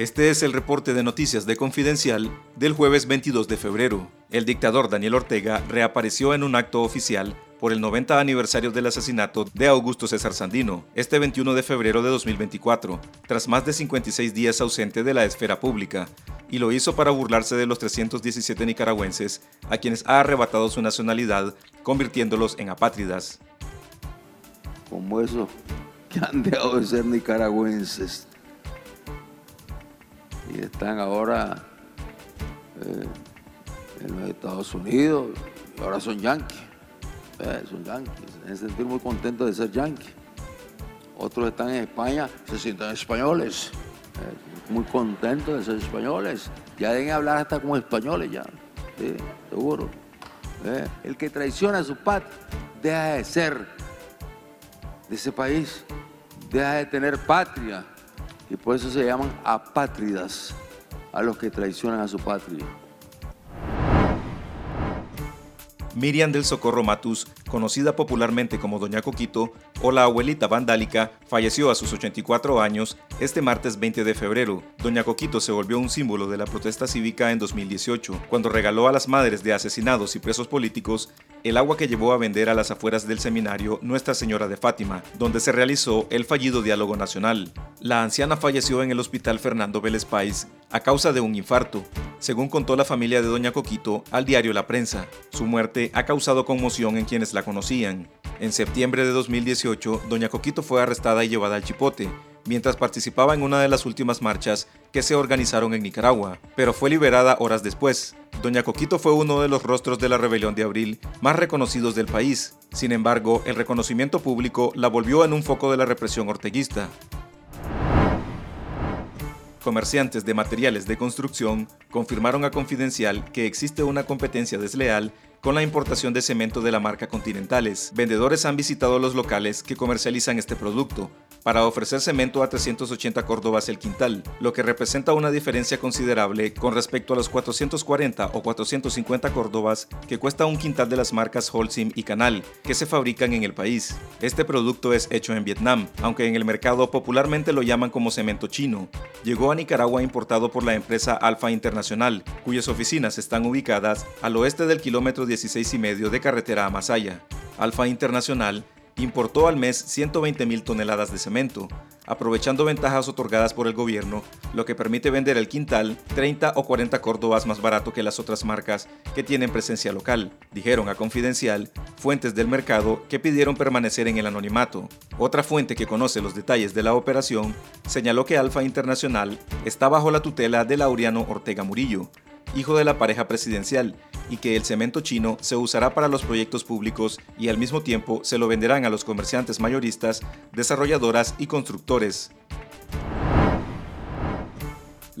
Este es el reporte de noticias de Confidencial del jueves 22 de febrero. El dictador Daniel Ortega reapareció en un acto oficial por el 90 aniversario del asesinato de Augusto César Sandino, este 21 de febrero de 2024, tras más de 56 días ausente de la esfera pública, y lo hizo para burlarse de los 317 nicaragüenses a quienes ha arrebatado su nacionalidad, convirtiéndolos en apátridas. Como eso que han dejado de ser nicaragüenses están ahora eh, en los Estados Unidos ahora son yanquis. Eh, son yanquis, se sentir muy contentos de ser yanquis. Otros están en España, se sienten españoles, eh, muy contentos de ser españoles. Ya deben hablar hasta como españoles ya, seguro. el que traiciona a su patria deja de ser de ese país, deja de tener patria y por eso se llaman apátridas a los que traicionan a su patria. Miriam del Socorro Matus, conocida popularmente como Doña Coquito o la abuelita vandálica, falleció a sus 84 años este martes 20 de febrero. Doña Coquito se volvió un símbolo de la protesta cívica en 2018, cuando regaló a las madres de asesinados y presos políticos el agua que llevó a vender a las afueras del seminario Nuestra Señora de Fátima, donde se realizó el fallido diálogo nacional. La anciana falleció en el Hospital Fernando Vélez Páez a causa de un infarto, según contó la familia de Doña Coquito al diario La Prensa. Su muerte ha causado conmoción en quienes la conocían. En septiembre de 2018, Doña Coquito fue arrestada y llevada al Chipote, mientras participaba en una de las últimas marchas que se organizaron en Nicaragua, pero fue liberada horas después. Doña Coquito fue uno de los rostros de la rebelión de abril más reconocidos del país. Sin embargo, el reconocimiento público la volvió en un foco de la represión orteguista. Comerciantes de materiales de construcción confirmaron a Confidencial que existe una competencia desleal con la importación de cemento de la marca Continentales. Vendedores han visitado los locales que comercializan este producto, para ofrecer cemento a 380 córdobas el quintal, lo que representa una diferencia considerable con respecto a los 440 o 450 córdobas que cuesta un quintal de las marcas Holcim y Canal, que se fabrican en el país. Este producto es hecho en Vietnam, aunque en el mercado popularmente lo llaman como cemento chino. Llegó a Nicaragua importado por la empresa Alfa Internacional, cuyas oficinas están ubicadas al oeste del kilómetro 16 y medio de carretera a Masaya. Alfa Internacional importó al mes 120 mil toneladas de cemento, aprovechando ventajas otorgadas por el gobierno, lo que permite vender el quintal 30 o 40 córdobas más barato que las otras marcas que tienen presencia local, dijeron a Confidencial fuentes del mercado que pidieron permanecer en el anonimato. Otra fuente que conoce los detalles de la operación señaló que Alfa Internacional está bajo la tutela de Laureano Ortega Murillo, hijo de la pareja presidencial, y que el cemento chino se usará para los proyectos públicos y al mismo tiempo se lo venderán a los comerciantes mayoristas, desarrolladoras y constructores.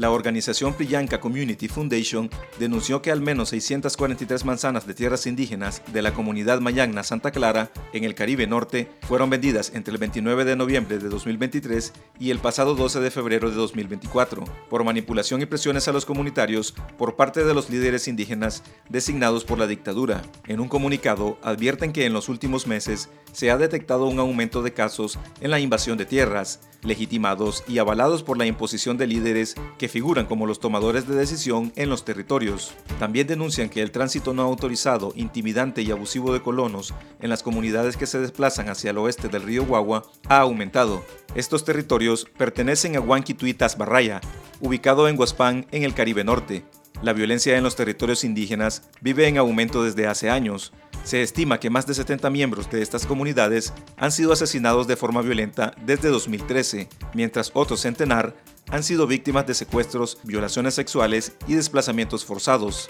La organización Priyanka Community Foundation denunció que al menos 643 manzanas de tierras indígenas de la comunidad Mayagna Santa Clara, en el Caribe Norte, fueron vendidas entre el 29 de noviembre de 2023 y el pasado 12 de febrero de 2024, por manipulación y presiones a los comunitarios por parte de los líderes indígenas designados por la dictadura. En un comunicado, advierten que en los últimos meses se ha detectado un aumento de casos en la invasión de tierras, legitimados y avalados por la imposición de líderes que figuran como los tomadores de decisión en los territorios. También denuncian que el tránsito no autorizado, intimidante y abusivo de colonos en las comunidades que se desplazan hacia el oeste del río Guagua ha aumentado. Estos territorios pertenecen a Huanquituitas Barraya, ubicado en Guaspán en el Caribe Norte. La violencia en los territorios indígenas vive en aumento desde hace años, se estima que más de 70 miembros de estas comunidades han sido asesinados de forma violenta desde 2013, mientras otro centenar han sido víctimas de secuestros, violaciones sexuales y desplazamientos forzados.